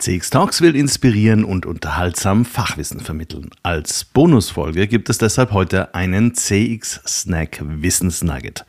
CX Talks will inspirieren und unterhaltsam Fachwissen vermitteln. Als Bonusfolge gibt es deshalb heute einen CX Snack Wissensnugget.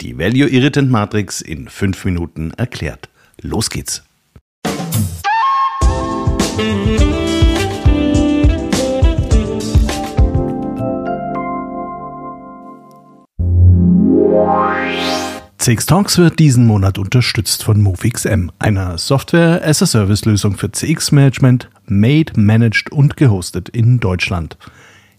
Die Value Irritant Matrix in fünf Minuten erklärt. Los geht's! CX Talks wird diesen Monat unterstützt von MoveXM, einer Software-as-a-Service-Lösung für CX-Management, made, managed und gehostet in Deutschland.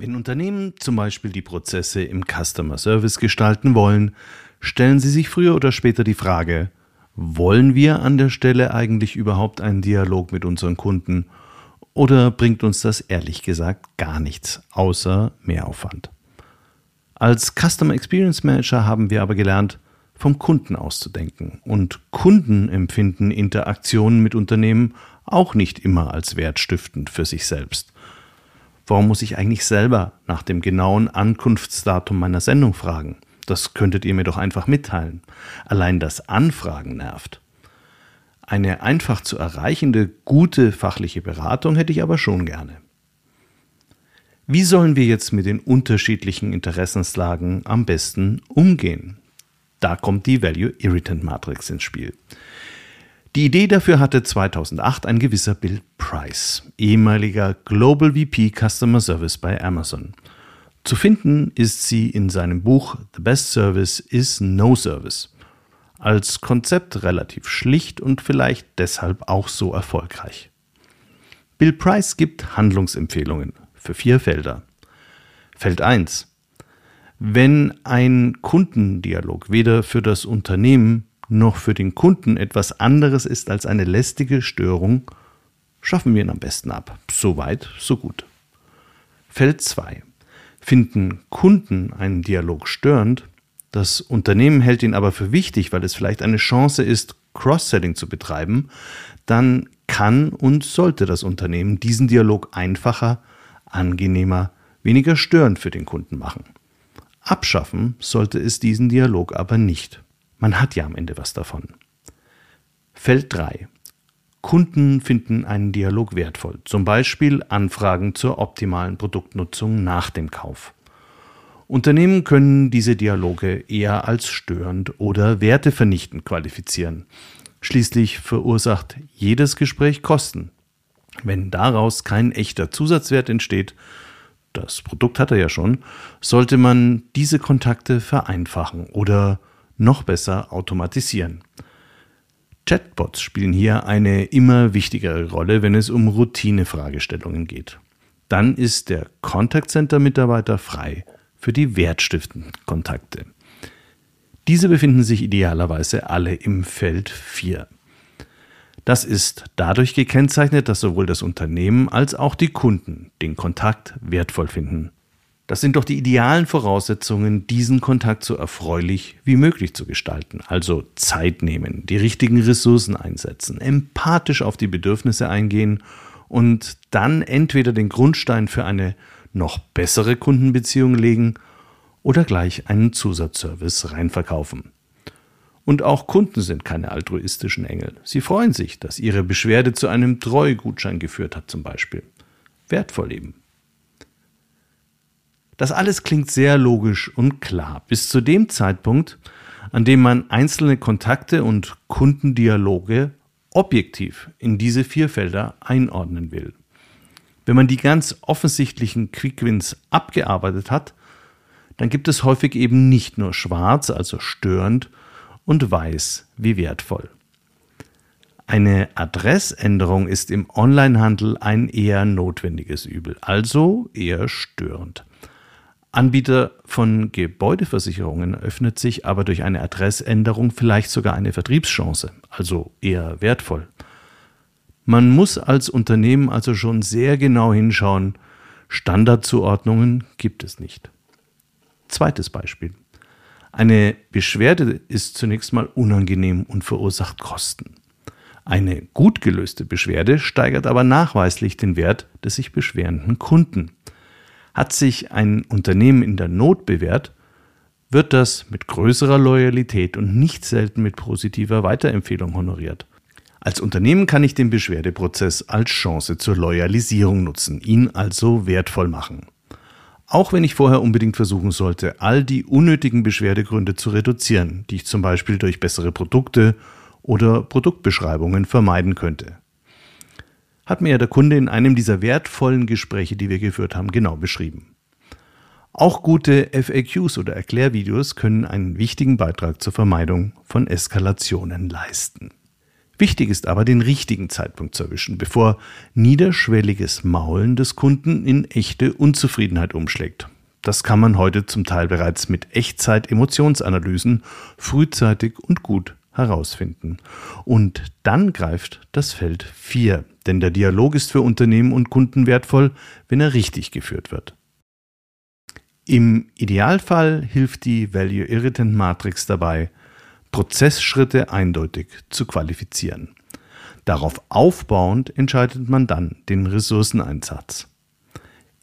Wenn Unternehmen zum Beispiel die Prozesse im Customer Service gestalten wollen, stellen sie sich früher oder später die Frage, wollen wir an der Stelle eigentlich überhaupt einen Dialog mit unseren Kunden oder bringt uns das ehrlich gesagt gar nichts, außer Mehraufwand? Als Customer Experience Manager haben wir aber gelernt, vom Kunden auszudenken. Und Kunden empfinden Interaktionen mit Unternehmen auch nicht immer als wertstiftend für sich selbst. Warum muss ich eigentlich selber nach dem genauen Ankunftsdatum meiner Sendung fragen? Das könntet ihr mir doch einfach mitteilen. Allein das Anfragen nervt. Eine einfach zu erreichende, gute fachliche Beratung hätte ich aber schon gerne. Wie sollen wir jetzt mit den unterschiedlichen Interessenslagen am besten umgehen? Da kommt die Value Irritant Matrix ins Spiel. Die Idee dafür hatte 2008 ein gewisser Bill Price, ehemaliger Global VP Customer Service bei Amazon. Zu finden ist sie in seinem Buch The Best Service is No Service. Als Konzept relativ schlicht und vielleicht deshalb auch so erfolgreich. Bill Price gibt Handlungsempfehlungen für vier Felder. Feld 1. Wenn ein Kundendialog weder für das Unternehmen noch für den Kunden etwas anderes ist als eine lästige Störung, schaffen wir ihn am besten ab. So weit, so gut. Feld 2. Finden Kunden einen Dialog störend, das Unternehmen hält ihn aber für wichtig, weil es vielleicht eine Chance ist, Cross-Selling zu betreiben, dann kann und sollte das Unternehmen diesen Dialog einfacher, angenehmer, weniger störend für den Kunden machen. Abschaffen sollte es diesen Dialog aber nicht. Man hat ja am Ende was davon. Feld 3. Kunden finden einen Dialog wertvoll, zum Beispiel Anfragen zur optimalen Produktnutzung nach dem Kauf. Unternehmen können diese Dialoge eher als störend oder wertevernichtend qualifizieren. Schließlich verursacht jedes Gespräch Kosten. Wenn daraus kein echter Zusatzwert entsteht, das Produkt hat er ja schon, sollte man diese Kontakte vereinfachen oder noch besser automatisieren. Chatbots spielen hier eine immer wichtigere Rolle, wenn es um Routinefragestellungen geht. Dann ist der Contact Center Mitarbeiter frei für die wertstiftenden Kontakte. Diese befinden sich idealerweise alle im Feld 4. Das ist dadurch gekennzeichnet, dass sowohl das Unternehmen als auch die Kunden den Kontakt wertvoll finden. Das sind doch die idealen Voraussetzungen, diesen Kontakt so erfreulich wie möglich zu gestalten. Also Zeit nehmen, die richtigen Ressourcen einsetzen, empathisch auf die Bedürfnisse eingehen und dann entweder den Grundstein für eine noch bessere Kundenbeziehung legen oder gleich einen Zusatzservice reinverkaufen. Und auch Kunden sind keine altruistischen Engel. Sie freuen sich, dass ihre Beschwerde zu einem Treugutschein geführt hat, zum Beispiel. Wertvoll eben. Das alles klingt sehr logisch und klar, bis zu dem Zeitpunkt, an dem man einzelne Kontakte und Kundendialoge objektiv in diese vier Felder einordnen will. Wenn man die ganz offensichtlichen Quickwins abgearbeitet hat, dann gibt es häufig eben nicht nur schwarz, also störend, und weiß wie wertvoll. Eine Adressänderung ist im Onlinehandel ein eher notwendiges Übel, also eher störend. Anbieter von Gebäudeversicherungen öffnet sich aber durch eine Adressänderung vielleicht sogar eine Vertriebschance, also eher wertvoll. Man muss als Unternehmen also schon sehr genau hinschauen, Standardzuordnungen gibt es nicht. Zweites Beispiel. Eine Beschwerde ist zunächst mal unangenehm und verursacht Kosten. Eine gut gelöste Beschwerde steigert aber nachweislich den Wert des sich beschwerenden Kunden. Hat sich ein Unternehmen in der Not bewährt, wird das mit größerer Loyalität und nicht selten mit positiver Weiterempfehlung honoriert. Als Unternehmen kann ich den Beschwerdeprozess als Chance zur Loyalisierung nutzen, ihn also wertvoll machen. Auch wenn ich vorher unbedingt versuchen sollte, all die unnötigen Beschwerdegründe zu reduzieren, die ich zum Beispiel durch bessere Produkte oder Produktbeschreibungen vermeiden könnte hat mir ja der Kunde in einem dieser wertvollen Gespräche, die wir geführt haben, genau beschrieben. Auch gute FAQs oder Erklärvideos können einen wichtigen Beitrag zur Vermeidung von Eskalationen leisten. Wichtig ist aber, den richtigen Zeitpunkt zu erwischen, bevor niederschwelliges Maulen des Kunden in echte Unzufriedenheit umschlägt. Das kann man heute zum Teil bereits mit Echtzeit-Emotionsanalysen frühzeitig und gut herausfinden. Und dann greift das Feld 4, denn der Dialog ist für Unternehmen und Kunden wertvoll, wenn er richtig geführt wird. Im Idealfall hilft die Value Irritant Matrix dabei, Prozessschritte eindeutig zu qualifizieren. Darauf aufbauend entscheidet man dann den Ressourceneinsatz.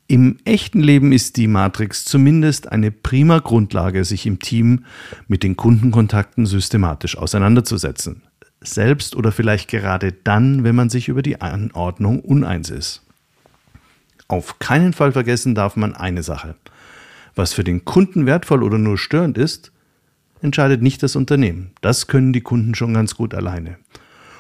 Im echten Leben ist die Matrix zumindest eine prima Grundlage, sich im Team mit den Kundenkontakten systematisch auseinanderzusetzen. Selbst oder vielleicht gerade dann, wenn man sich über die Anordnung uneins ist. Auf keinen Fall vergessen darf man eine Sache. Was für den Kunden wertvoll oder nur störend ist, entscheidet nicht das Unternehmen. Das können die Kunden schon ganz gut alleine.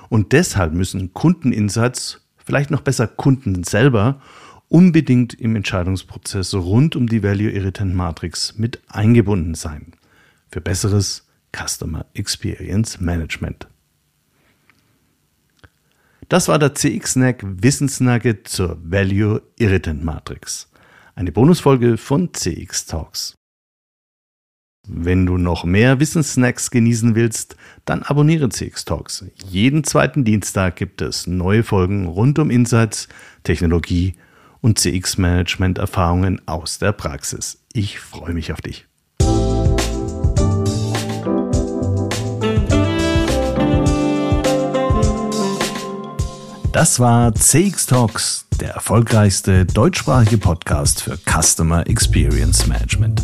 Und deshalb müssen Kundeninsights, vielleicht noch besser Kunden selber, unbedingt im Entscheidungsprozess rund um die Value Irritant Matrix mit eingebunden sein. Für besseres Customer Experience Management. Das war der CX-Snack Wissensnugget zur Value Irritant Matrix. Eine Bonusfolge von CX Talks. Wenn du noch mehr Wissenssnacks genießen willst, dann abonniere CX Talks. Jeden zweiten Dienstag gibt es neue Folgen rund um Insights, Technologie und CX-Management-Erfahrungen aus der Praxis. Ich freue mich auf dich. Das war CX Talks, der erfolgreichste deutschsprachige Podcast für Customer Experience Management.